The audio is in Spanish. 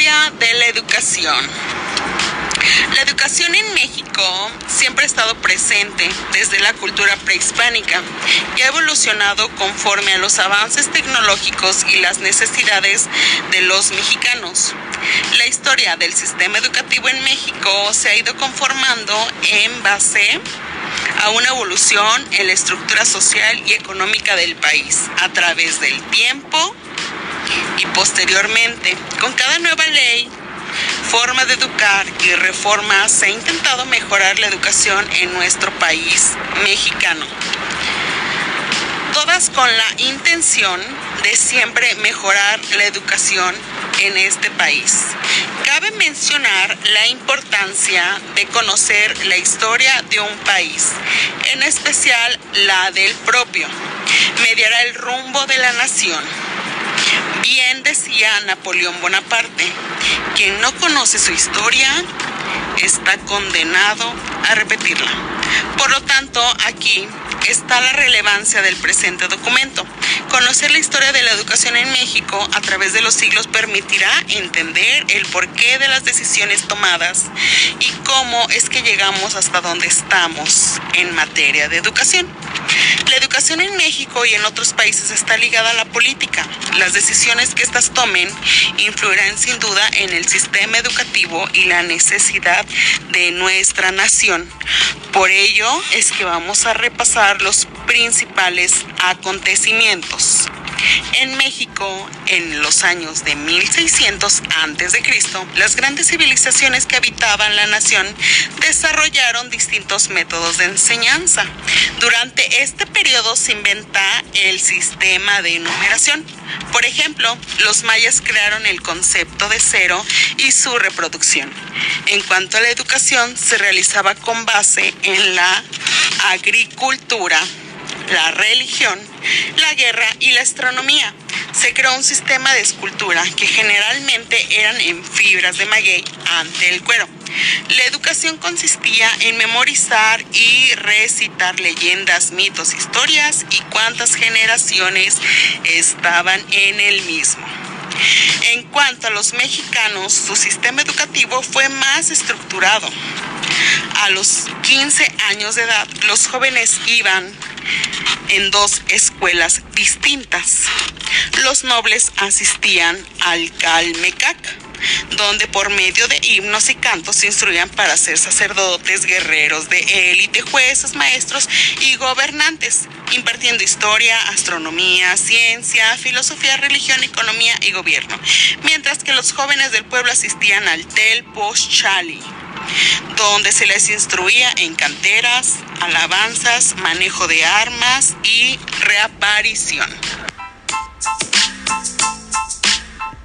de la educación. La educación en México siempre ha estado presente desde la cultura prehispánica y ha evolucionado conforme a los avances tecnológicos y las necesidades de los mexicanos. La historia del sistema educativo en México se ha ido conformando en base a una evolución en la estructura social y económica del país a través del tiempo y posteriormente con cada nueva ley forma de educar y reforma se ha intentado mejorar la educación en nuestro país mexicano. Todas con la intención de siempre mejorar la educación en este país. Cabe mencionar la importancia de conocer la historia de un país, en especial la del propio. Mediará el rumbo de la nación. Bien decía Napoleón Bonaparte, quien no conoce su historia está condenado a repetirla. Por lo tanto, aquí está la relevancia del presente documento. Conocer la historia de la educación en México a través de los siglos permitirá entender el porqué de las decisiones tomadas y cómo es que llegamos hasta donde estamos en materia de educación. La educación en México y en otros países está ligada a la política. Las decisiones que éstas tomen influirán sin duda en el sistema educativo y la necesidad de nuestra nación. Por ello es que vamos a repasar los principales acontecimientos. En México, en los años de 1600 a.C., las grandes civilizaciones que habitaban la nación desarrollaron distintos métodos de enseñanza. Durante este periodo se inventa el sistema de numeración. Por ejemplo, los mayas crearon el concepto de cero y su reproducción. En cuanto a la educación, se realizaba con base en la agricultura, la religión, la guerra y la astronomía. Se creó un sistema de escultura que generalmente eran en fibras de maguey ante el cuero. La educación consistía en memorizar y recitar leyendas, mitos, historias y cuántas generaciones estaban en el mismo. En cuanto a los mexicanos, su sistema educativo fue más estructurado. A los 15 años de edad, los jóvenes iban en dos escuelas distintas. Los nobles asistían al Calmecac, donde por medio de himnos y cantos se instruían para ser sacerdotes, guerreros de élite, jueces, maestros y gobernantes, impartiendo historia, astronomía, ciencia, filosofía, religión, economía y gobierno, mientras que los jóvenes del pueblo asistían al Tel Chali donde se les instruía en canteras, alabanzas, manejo de armas y reaparición.